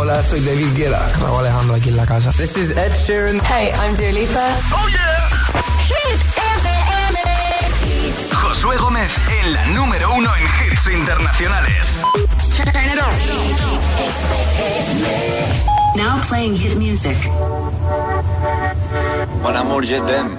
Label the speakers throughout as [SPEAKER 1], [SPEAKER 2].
[SPEAKER 1] Hola, soy David Guetta.
[SPEAKER 2] Raúl Alejandro aquí en la casa.
[SPEAKER 1] This is Ed Sheeran.
[SPEAKER 3] Hey, I'm Dua Lipa.
[SPEAKER 4] Oh yeah.
[SPEAKER 5] Hit
[SPEAKER 4] FM. Josué Gómez en la número uno en hits internacionales.
[SPEAKER 5] Turn it on. Now playing hit music.
[SPEAKER 6] Mon amour, je t'aime.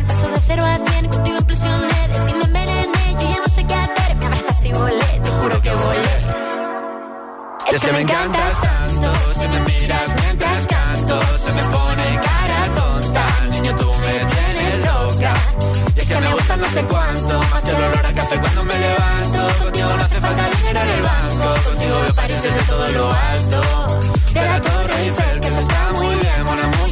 [SPEAKER 7] De a contigo implosioné. De ti me envenené, yo ya no sé qué hacer. Me abrazaste y volé, te juro que volé.
[SPEAKER 6] Es, es que, me encantas tanto, si me miras mientras canto, se me pone cara tonta. Niño, tú me tienes loca. Y es que me gusta no sé cuánto, más el olor a café cuando me levanto. Contigo no hace falta dinero en el banco, contigo veo París desde todo lo alto. De la Torre Eiffel, que eso está muy bien, mon amour,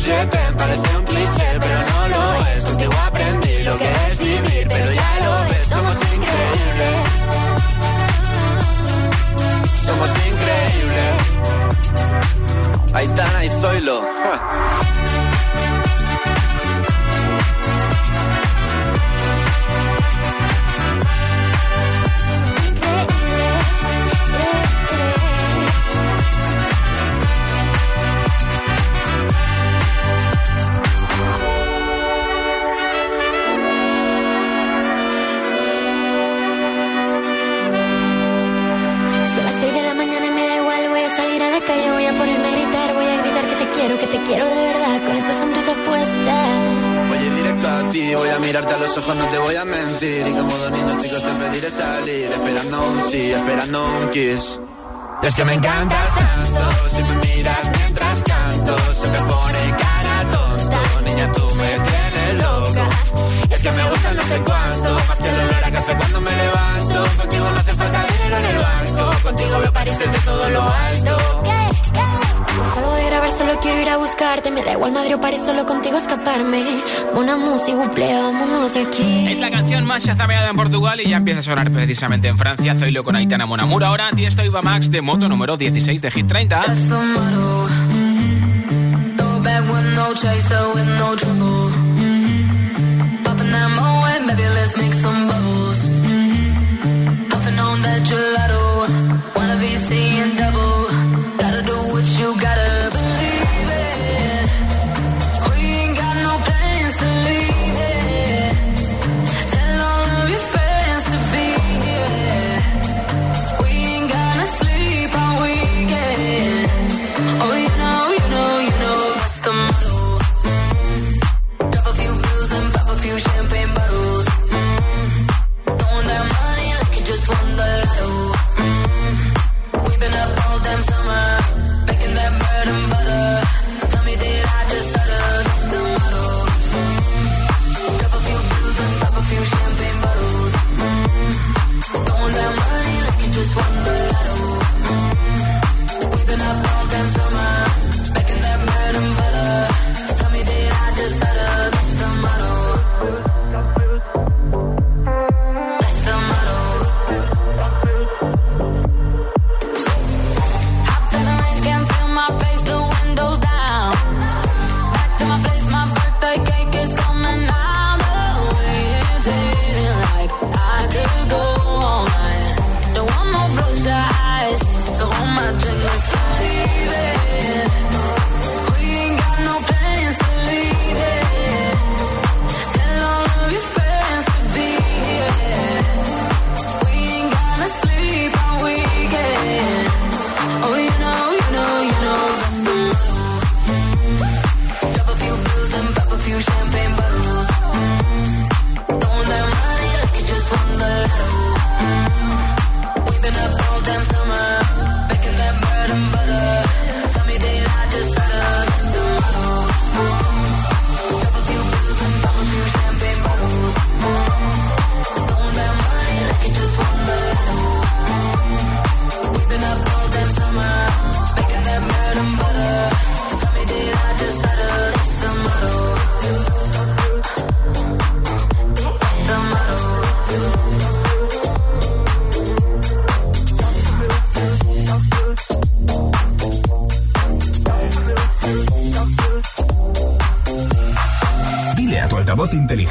[SPEAKER 8] precisamente en Francia. Zoilo con Aitana Monamur. Ahora Tiesto Iba Max de moto número 16 de Hit 30.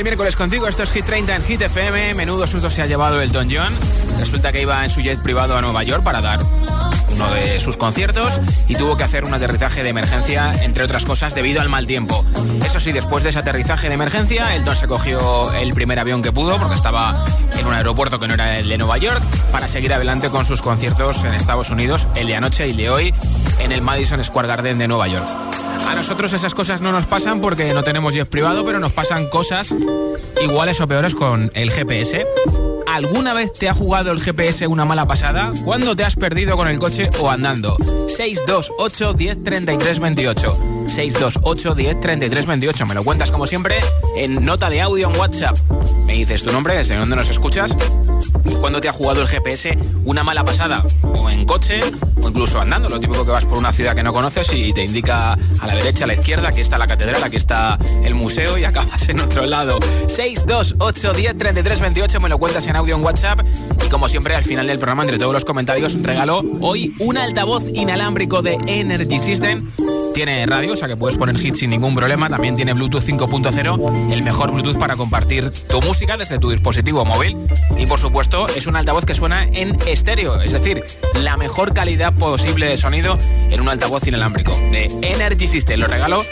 [SPEAKER 9] Del miércoles contigo. Esto es Hit 30 en Hit FM. Menudo susto se ha llevado Elton John. Resulta que iba en su jet privado a Nueva York para dar uno de sus conciertos y tuvo que hacer un aterrizaje de emergencia, entre otras cosas, debido al mal tiempo. Eso sí, después de ese aterrizaje de emergencia, Elton se cogió el primer avión que pudo, porque estaba en un aeropuerto que no era el de Nueva York, para seguir adelante con sus conciertos en Estados Unidos, el de anoche y el de hoy, en el Madison Square Garden de Nueva York. A nosotros esas cosas no nos pasan porque no tenemos jet privado, pero nos pasan cosas iguales o peores con el GPS. ¿Alguna vez te ha jugado el GPS una mala pasada? ¿Cuándo te has perdido con el coche o andando? 628 10 33 28. 628 10 33 28. Me lo cuentas como siempre en nota de audio en WhatsApp. Me dices tu nombre, desde dónde nos escuchas y cuándo te ha jugado el GPS una mala pasada. O en coche o incluso andando. Lo típico que vas por una ciudad que no conoces y te indica a la derecha, a la izquierda, aquí está la catedral, aquí está el museo y acabas en otro lado. 628 10 33 28. Me lo cuentas en audio en WhatsApp. Y como siempre, al final del programa, entre todos los comentarios, regalo hoy un altavoz inalámbrico de Energy System tiene radio, o sea que puedes poner hits sin ningún problema. También tiene Bluetooth 5.0, el mejor Bluetooth para compartir tu música desde tu dispositivo móvil. Y por supuesto, es un altavoz que suena en estéreo, es decir, la mejor calidad posible de sonido en un altavoz inalámbrico de Energy System. Lo regalo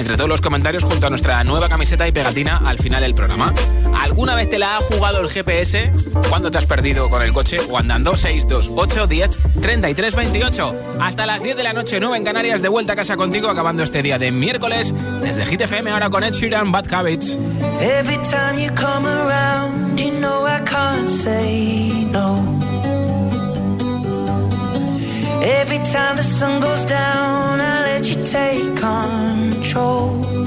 [SPEAKER 9] entre todos los comentarios junto a nuestra nueva camiseta y pegatina al final del programa. ¿Alguna vez te la ha jugado el GPS? ¿Cuándo te has perdido con el coche o andando? 628 10 33 28. Hasta las 10 de la noche, 9 en Canarias, de vuelta a casa contigo, acabando este día de miércoles desde GTFM, ahora con Ed Sheeran, Bad Habits.
[SPEAKER 10] Every time the sun goes down, I let you take on. control.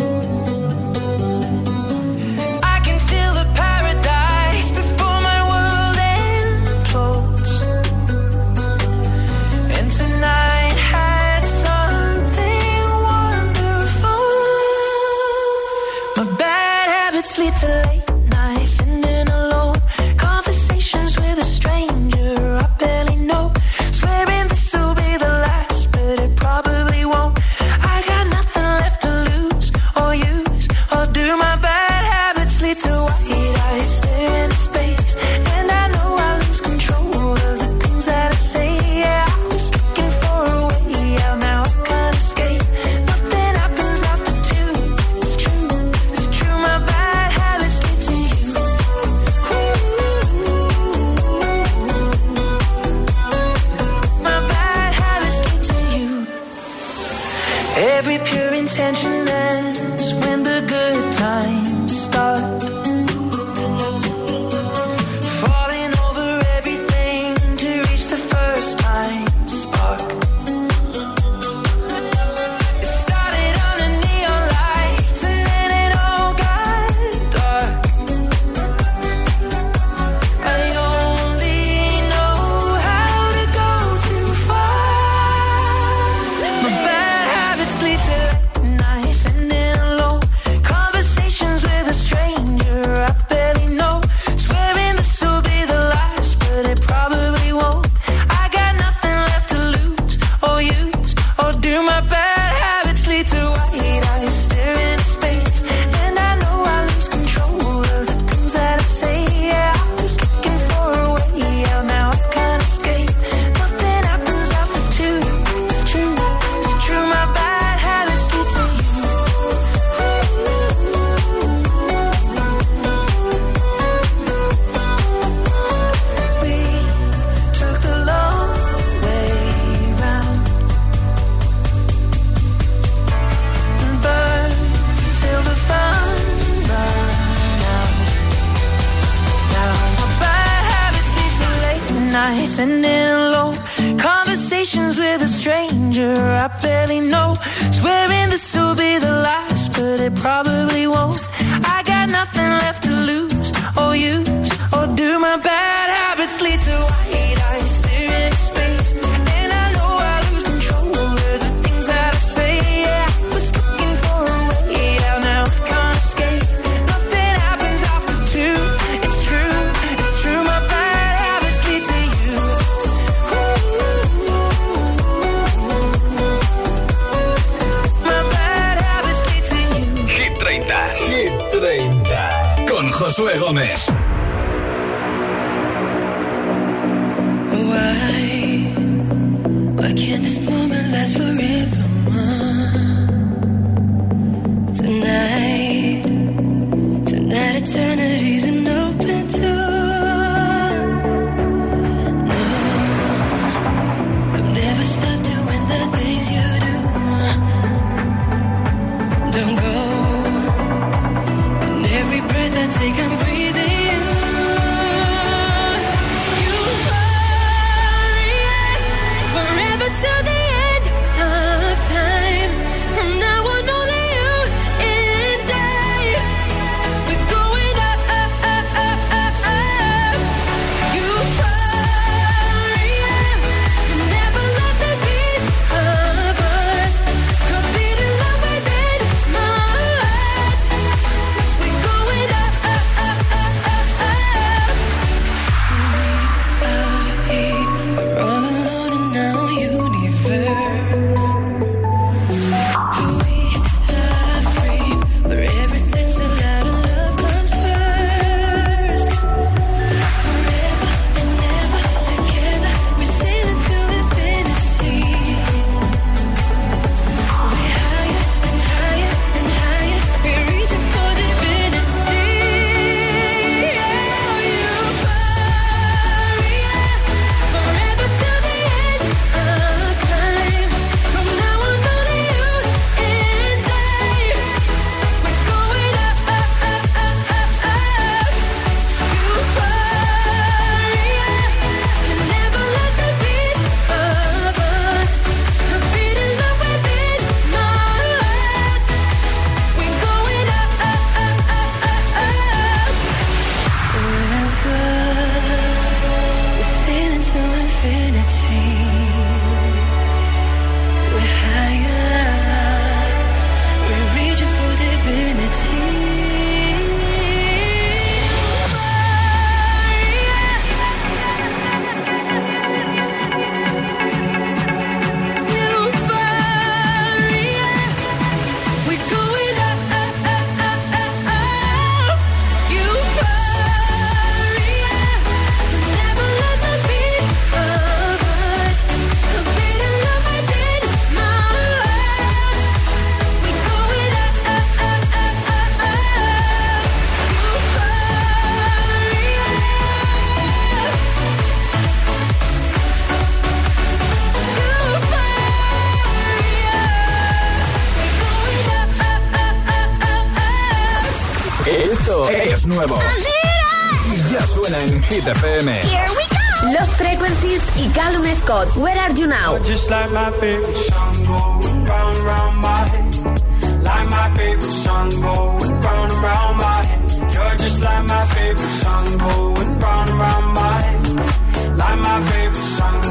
[SPEAKER 4] Hit FM.
[SPEAKER 11] Here we go. Los Frequencies y Callum Scott. Where are you now?
[SPEAKER 12] Just like my favorite song going round and round my head. Like my favorite song going round and round my head. You're just like my favorite song going round and round my head. Like my favorite song.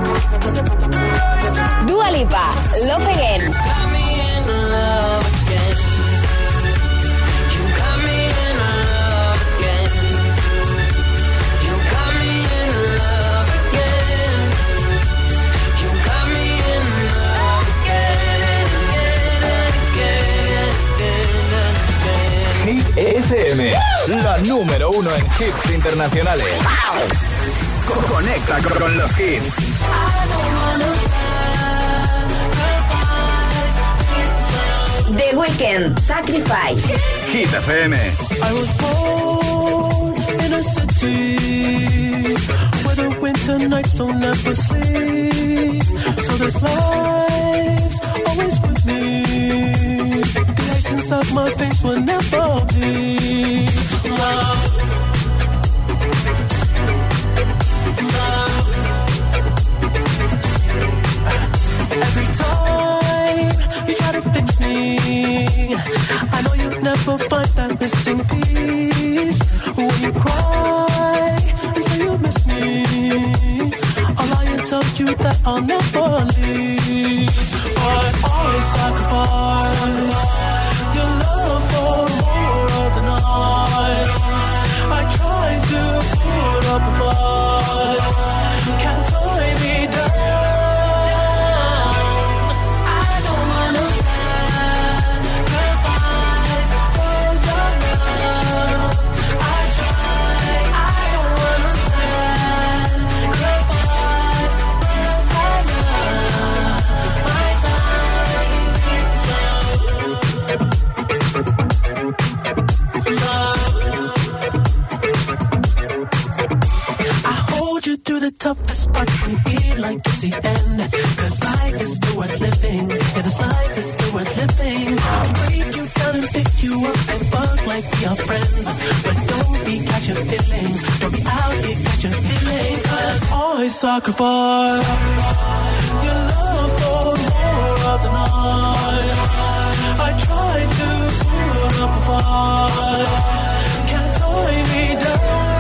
[SPEAKER 11] Dua Lipa. Love Again.
[SPEAKER 8] Got me in love again.
[SPEAKER 4] FM, la número uno en hits internacionales. Co- Conecta con los hits.
[SPEAKER 11] The Weeknd. Sacrifice.
[SPEAKER 4] Hit FM.
[SPEAKER 12] I was born in a city where the winter nights don't ever sleep. So this life's The my face will never bleed. Love. Love. Every time you try to fix me, I know you never find that missing piece. When you cry and say you miss me, I'll lie and tell you that I'll never leave. But always sacrifice for more of the night. I try to put up a fight, toughest parts you feel like it's the end. Cause life is still worth living. Yeah, this life is still worth living. I can break you down and pick you up and fuck like we are friends. But don't be catching feelings. Don't be out here catching feelings. Cause always sacrifice your love for more of the night. I try to put up a fight. Can't tie me down.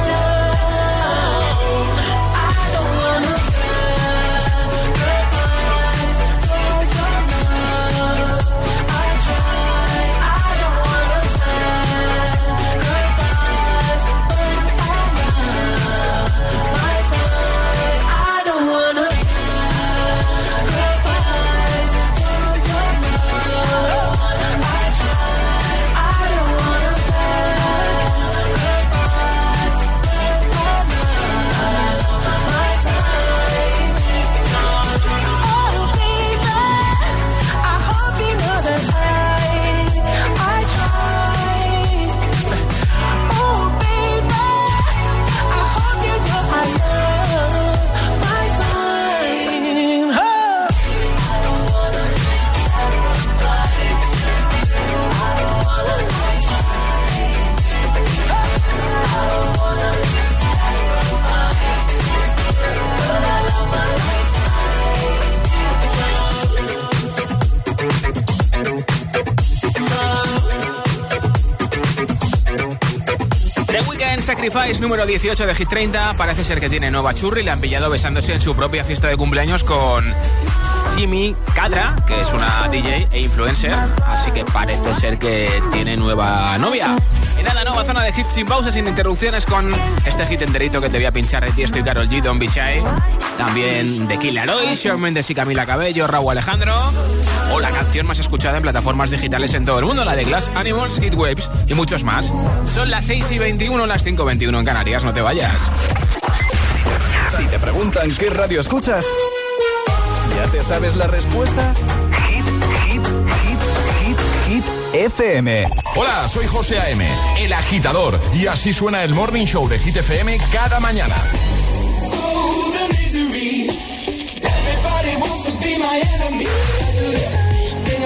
[SPEAKER 9] Número 18 de Hit 30 parece ser que tiene nueva churri. Le han pillado besándose en su propia fiesta de cumpleaños con Simi Kadra, que es una DJ e influencer. Así que parece ser que tiene nueva novia. Y nada, nueva zona de hits sin pausas, sin interrupciones con este hit enterito que te voy a pinchar de ti. Estoy Carol G, Be Shy. También de Killer Hoy, Shawn Mendes y Camila Cabello, Raúl Alejandro. O la canción más escuchada en plataformas digitales en todo el mundo, la de Glass Animals, Hit Waves y muchos más. Son las 6 y 21, las 5 y 21 en Canarias, no te vayas.
[SPEAKER 4] Si te preguntan qué radio escuchas, ¿ya te sabes la respuesta? Hit, hit, hit, hit, hit, FM.
[SPEAKER 13] Hola, soy José A.M., el agitador, y así suena el Morning Show de Hit FM cada mañana.
[SPEAKER 12] Thing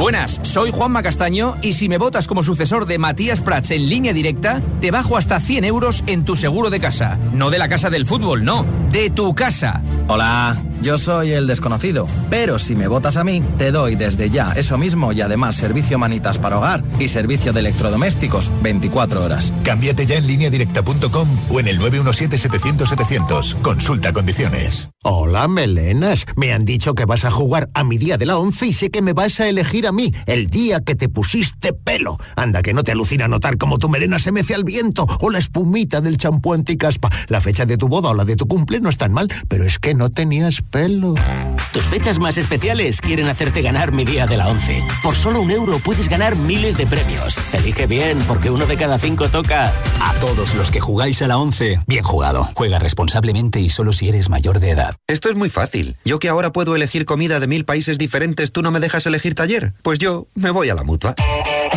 [SPEAKER 14] Buenas, soy Juanma Castaño y si me votas como sucesor de Matías Prats en línea directa, te bajo hasta 100 euros en tu seguro de casa. No de la casa del fútbol, no, de tu casa.
[SPEAKER 15] Hola, yo soy el desconocido, pero si me votas a mí, te doy desde ya eso mismo y además servicio manitas para hogar y servicio de electrodomésticos 24 horas.
[SPEAKER 16] Cámbiate ya en lineadirecta.com o en el 917-700-700. Consulta condiciones.
[SPEAKER 17] Hola, melenas. Me han dicho que vas a jugar a mi día de la 11 y sé que me vas a elegir a mí el día que te pusiste pelo. Anda, que no te alucina notar cómo tu melena se mece al viento o la espumita del champú anticaspa. La fecha de tu boda o la de tu cumple no es tan mal, pero es que no tenías pelo.
[SPEAKER 18] Tus fechas más especiales quieren hacerte ganar mi día de la 11. Por solo un euro puedes ganar miles de premios. Elige bien, porque uno de cada cinco toca.
[SPEAKER 19] A todos los que jugáis a la 11, bien jugado. Juega responsablemente y solo si eres mayor de edad.
[SPEAKER 20] Esto es muy fácil. Yo que ahora puedo elegir comida de mil países diferentes, ¿tú no me dejas elegir taller? Pues yo me voy a la mutua.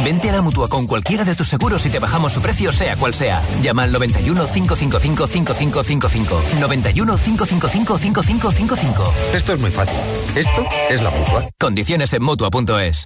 [SPEAKER 21] Vente a la mutua con cualquiera de tus seguros y te bajamos su precio, sea cual sea. Llama al 91 555 5555. 91 555 5555.
[SPEAKER 20] Esto es muy fácil. Esto es la mutua.
[SPEAKER 21] Condiciones en mutua.es.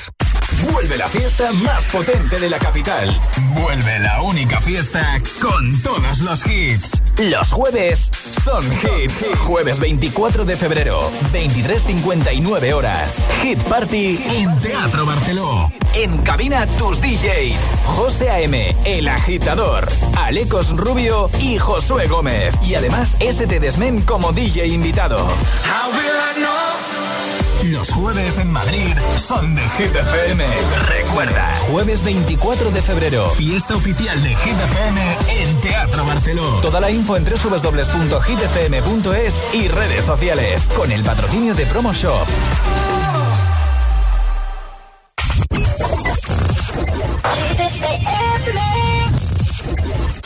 [SPEAKER 4] Vuelve la fiesta más potente de la capital.
[SPEAKER 22] Vuelve la única fiesta con todos los hits.
[SPEAKER 4] Los jueves son hit. Jueves 24 de febrero, 23.59 horas. Hit Party
[SPEAKER 22] en Teatro Barceló.
[SPEAKER 4] En cabina tus DJs. José A.M., El Agitador, Alecos Rubio y Josué Gómez. Y además, ST Desmen como DJ invitado. Los jueves en Madrid son de Hit FM. Recuerda, jueves 24 de febrero, fiesta oficial de Hit FM en Teatro Barceló. Toda la info en www.hitfm.es y redes sociales con el patrocinio de Promo Shop.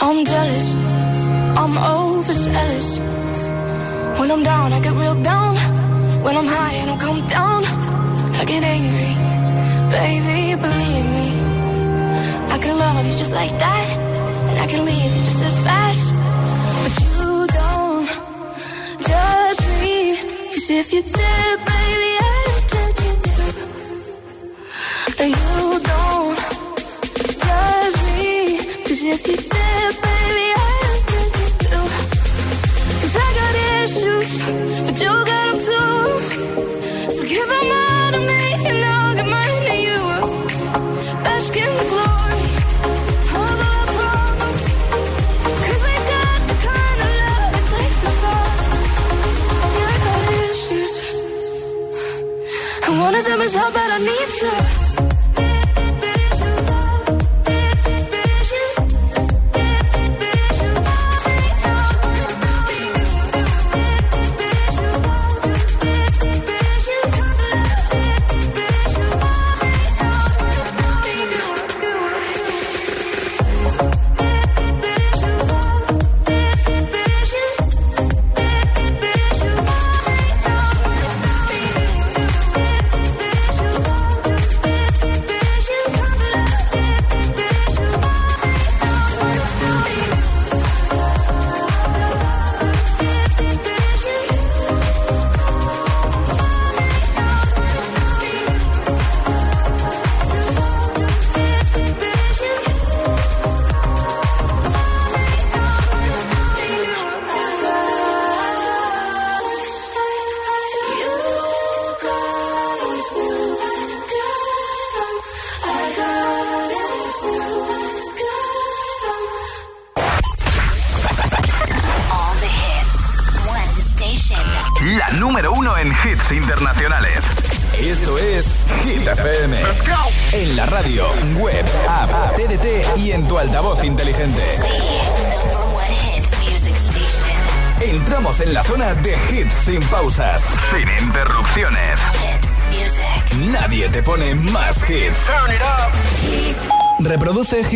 [SPEAKER 23] I'm jealous, I'm. When I'm down, I down. When I'm high, I don't come down. I get angry, baby, believe me. I can love you just like that, and I can leave you just as fast. But you don't judge me, cause if you did, baby, I'd judge you too. No, you don't judge me, cause if you did, baby, I'd judge you too. Cause I got issues, but you got one of them is how bad I need you.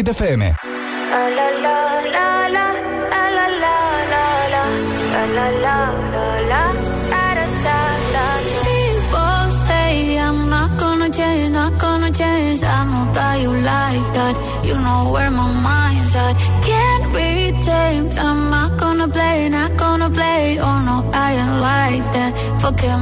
[SPEAKER 4] FM.
[SPEAKER 24] People say I'm not gonna change, not gonna change. I know that you like that. You know where my mind's at. Can't be tamed. I'm not gonna play, not gonna play. Oh no, I ain't like that. Fuck him,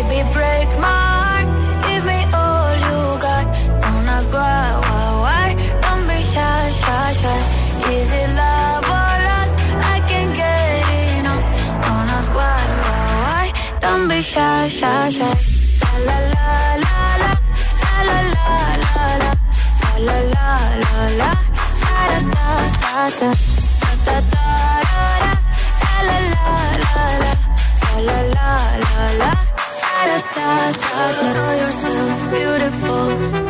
[SPEAKER 24] Baby, break my heart. Give me all you got. Don't ask why, why, why. Don't be shy, shy, shy. Is it love or lust? I can't get enough. Don't ask why, why, why. Don't be shy, shy, shy. La la la la la la la la la la la la la da da da da da da da la la la la la la la la Know yourself beautiful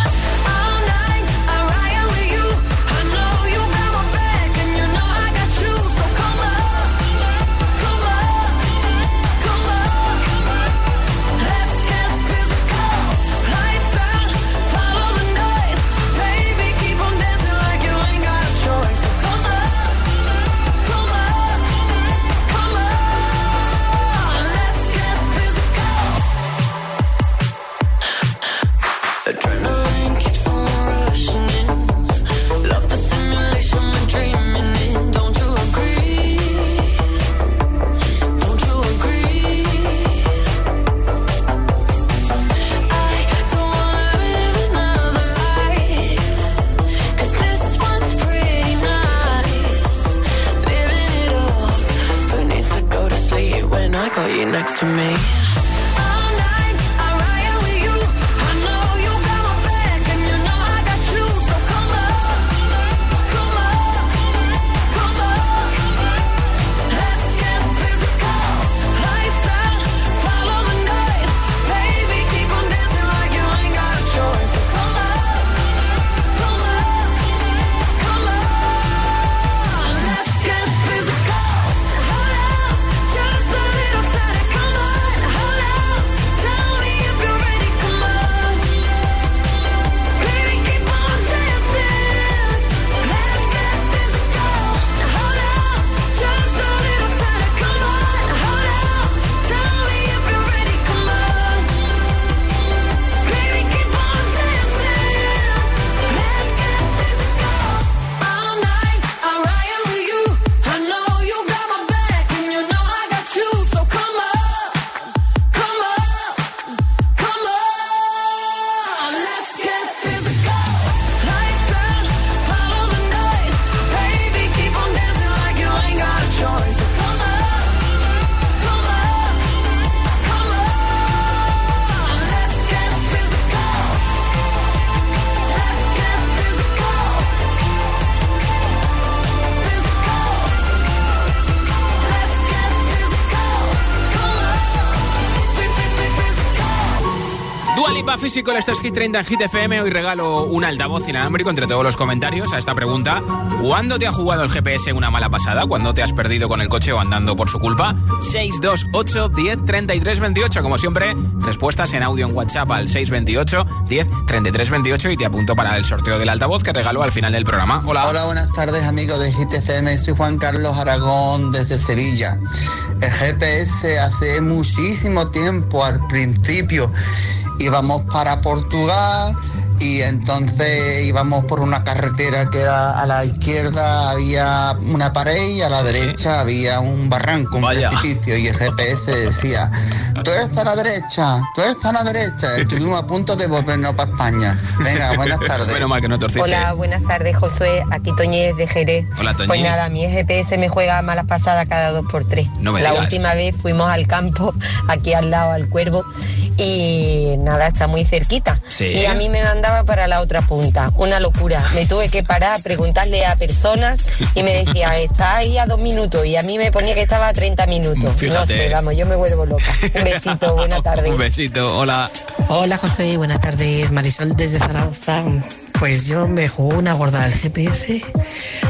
[SPEAKER 9] Physical, esto es Hit 30 en Hit FM. Hoy regalo un altavoz inalámbrico entre todos los comentarios a esta pregunta. ¿Cuándo te ha jugado el GPS una mala pasada? ¿Cuándo te has perdido con el coche o andando por su culpa? 628 10 33 28. Como siempre, respuestas en audio en WhatsApp al 628 10 33 28 y te apunto para el sorteo del altavoz que regalo al final del programa. Hola.
[SPEAKER 25] Hola, buenas tardes amigos de Hit FM. Soy Juan Carlos Aragón desde Sevilla. El GPS hace muchísimo tiempo, al principio, íbamos para Portugal y entonces íbamos por una carretera que era a la izquierda había una pared y a la derecha había un barranco, un precipicio y el GPS decía, tú eres a la derecha, tú eres a la derecha. Estuvimos a punto de volvernos para España. Venga, buenas tardes.
[SPEAKER 9] Menos mal que no torciste.
[SPEAKER 26] Hola, buenas tardes, Josué. Aquí Toñez de Jerez.
[SPEAKER 9] Hola, Toñi.
[SPEAKER 26] Pues nada, mi GPS me juega malas pasadas cada dos por tres.
[SPEAKER 9] No me
[SPEAKER 26] La
[SPEAKER 9] digas.
[SPEAKER 26] última vez fuimos al campo, aquí al lado, al Cuervo, y nada, está muy cerquita.
[SPEAKER 9] Sí.
[SPEAKER 26] Y a mí me mandaba para la otra punta. Una locura. Me tuve que parar a preguntarle a personas y me decía, está ahí a dos minutos. Y a mí me ponía que estaba a 30 minutos. No
[SPEAKER 9] Fíjate.
[SPEAKER 26] sé, vamos, yo me vuelvo loca. Un besito, buena tarde.
[SPEAKER 9] Un besito, hola.
[SPEAKER 27] Hola José, buenas tardes. Marisol desde Zaragoza. Pues yo me jugó una gorda del GPS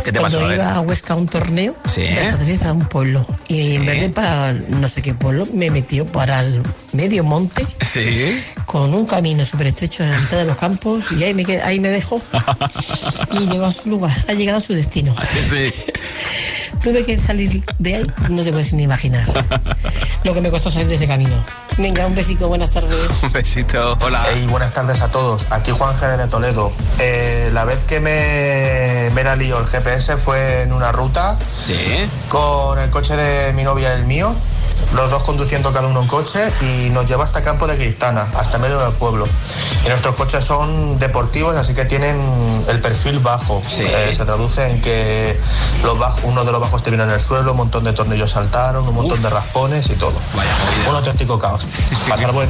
[SPEAKER 9] ¿Qué te
[SPEAKER 27] cuando
[SPEAKER 9] pasó?
[SPEAKER 27] Iba a Huesca a un torneo
[SPEAKER 9] Sí.
[SPEAKER 27] de ajedrez a un pueblo. Y en vez de para no sé qué pueblo, me metió para el medio monte
[SPEAKER 9] Sí.
[SPEAKER 27] con un camino súper estrecho en la mitad de los campos y ahí me, qued- ahí me dejó y llegó a su lugar, ha llegado a su destino.
[SPEAKER 9] Sí.
[SPEAKER 27] Tuve que salir de ahí, no te puedes ni imaginar lo que me costó salir de ese camino. Venga, un besico, buenas tardes.
[SPEAKER 9] Un besito, hola.
[SPEAKER 28] Hey, buenas tardes a todos. Aquí Juan G de Toledo. Eh, la vez que me, me la lió el GPS fue en una ruta
[SPEAKER 9] Sí.
[SPEAKER 28] con el coche de mi novia y el mío, los dos conduciendo cada uno un coche y nos lleva hasta Campo de Cristana, hasta medio del pueblo. Y nuestros coches son deportivos, así que tienen el perfil bajo. Eh, se traduce en que los bajos, uno de los bajos terminó en el suelo, un montón de tornillos saltaron, un montón de raspones y todo. un auténtico caos. Pasar buen,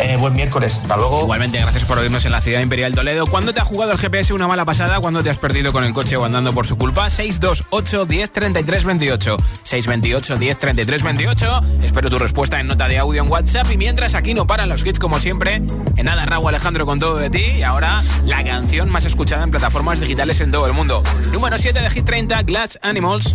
[SPEAKER 28] eh, buen miércoles. Hasta luego.
[SPEAKER 9] Igualmente, gracias por oírnos en la ciudad imperial Toledo. ¿Cuándo te ha jugado el GPS una mala pasada? ¿Cuándo te has perdido con el coche o andando por su culpa? 628 10 33 28. 628 10 33 28. Espero tu respuesta en nota de audio en WhatsApp. Y mientras aquí no paran los hits como siempre. En nada, Raúl Alejandro con todo de ti. Y ahora la canción más escuchada en plataformas digitales en todo el mundo. Número 7 de Hit 30, Glass Animals.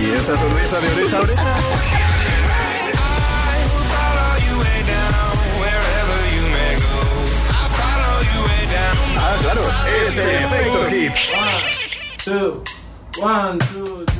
[SPEAKER 29] Y esa sonrisa de oreja a. Ah, claro, es el efecto hit.
[SPEAKER 30] One, two,
[SPEAKER 9] one, two,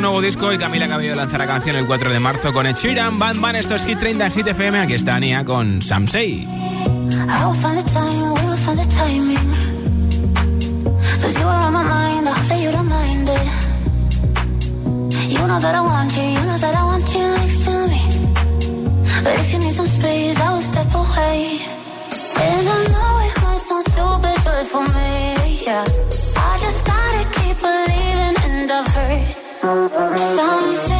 [SPEAKER 9] nuevo disco y Camila Cabello lanzará canción el 4 de marzo con Ed Sheeran. Van Van, esto es Hit 30 en Hit FM. Aquí está Ania con Sam Say.
[SPEAKER 8] You know that I want you, you know that I want you next to me. But if you need some space, I will step away. And I know it might sound stupid, but for me, yeah. I just gotta keep believing, and I've heard Something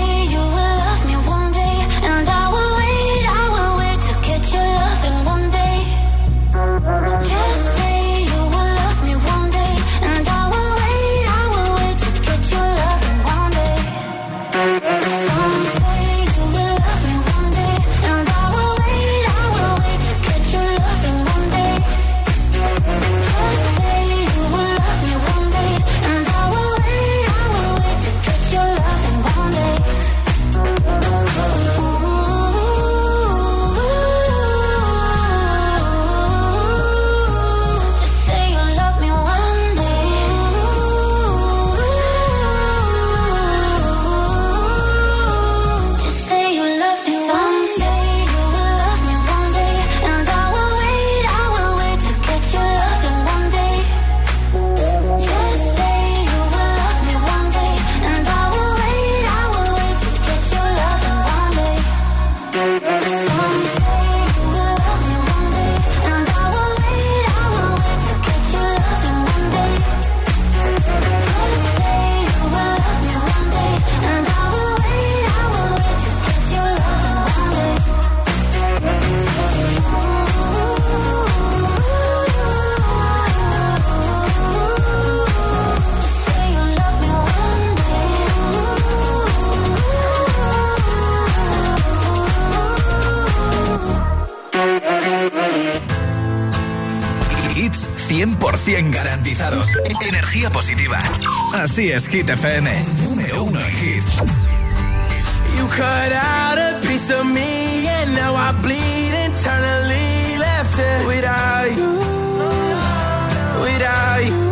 [SPEAKER 29] Energía positiva. Así es, Hit FM. Número uno en hits.
[SPEAKER 10] You cut out a piece of me and now I bleed internally left it without you. Without you.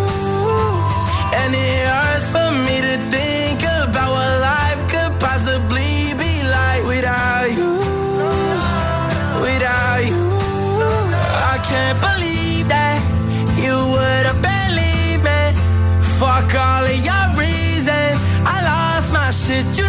[SPEAKER 10] And it hurts for me to think about what life could possibly be like without you. Without you. I can't believe lost my shit, you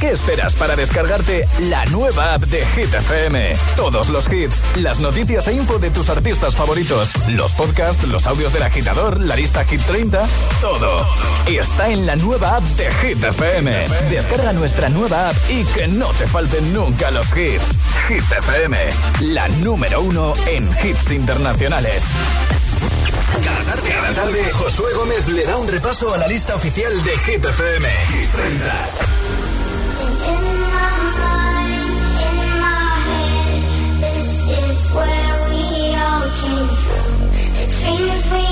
[SPEAKER 4] Qué esperas para descargarte la nueva app de Hit FM? Todos los hits, las noticias e info de tus artistas favoritos, los podcasts, los audios del agitador, la lista Hit 30, todo. Está en la nueva app de Hit FM. Descarga nuestra nueva app y que no te falten nunca los hits. Hit FM, la número uno en hits internacionales.
[SPEAKER 31] Cada tarde, cada tarde, Josué Gómez le da un repaso a la lista oficial de Hit Hit 30.
[SPEAKER 32] we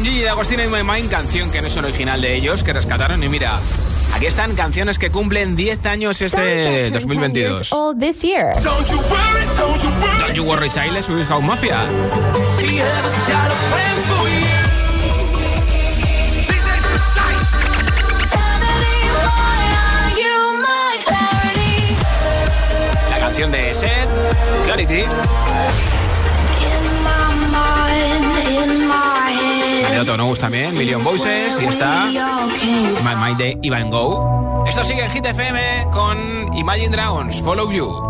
[SPEAKER 9] con Gigi D'Agostino y My Mind, canción que no es original de ellos, que rescataron. Y mira, aquí están canciones que cumplen 10 años este 2022. Don't You Worry Child Mafia. La canción de Seth, Clarity. de Otto también, Million Voices, y está My Mind de Ivan Go. Esto sigue en Hit FM con Imagine Dragons, Follow You.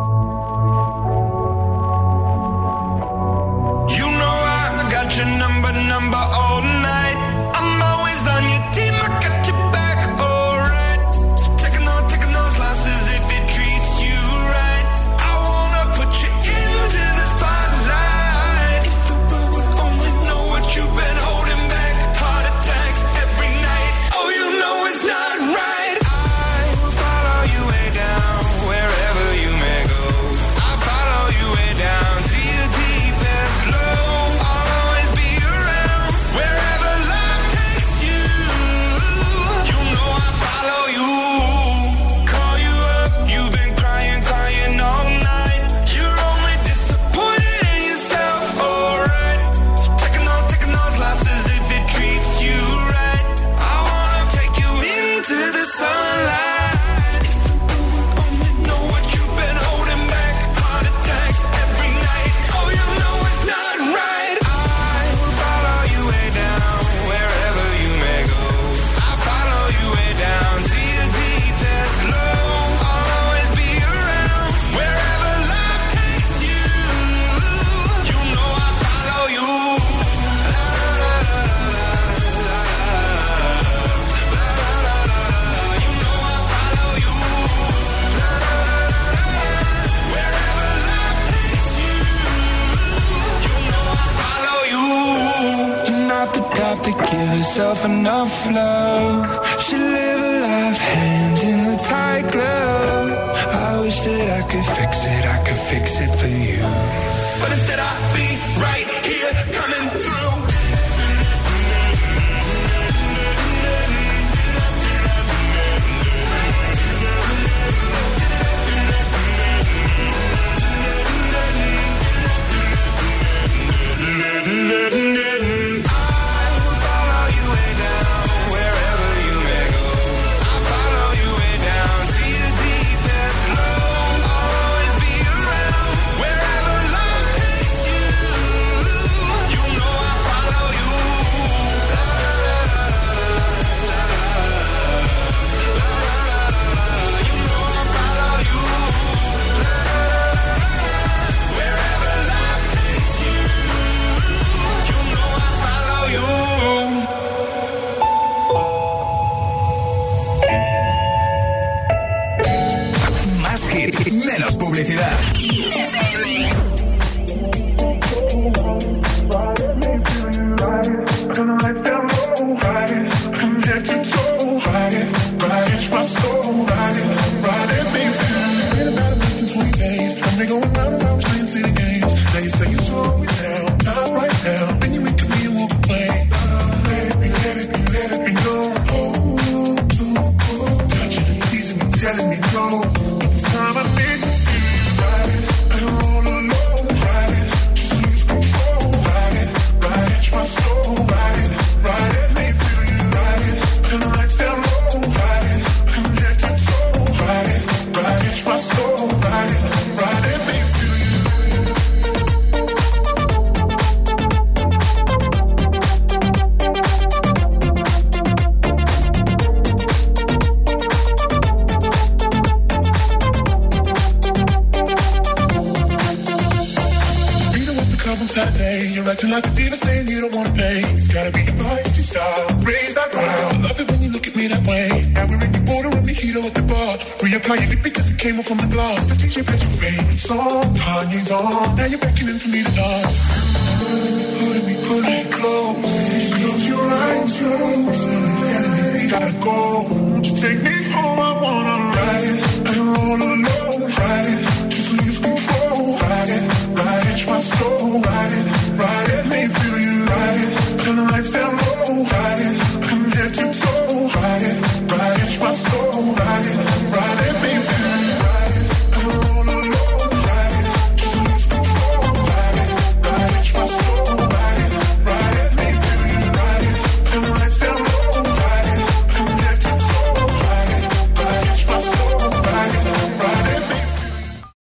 [SPEAKER 33] connected to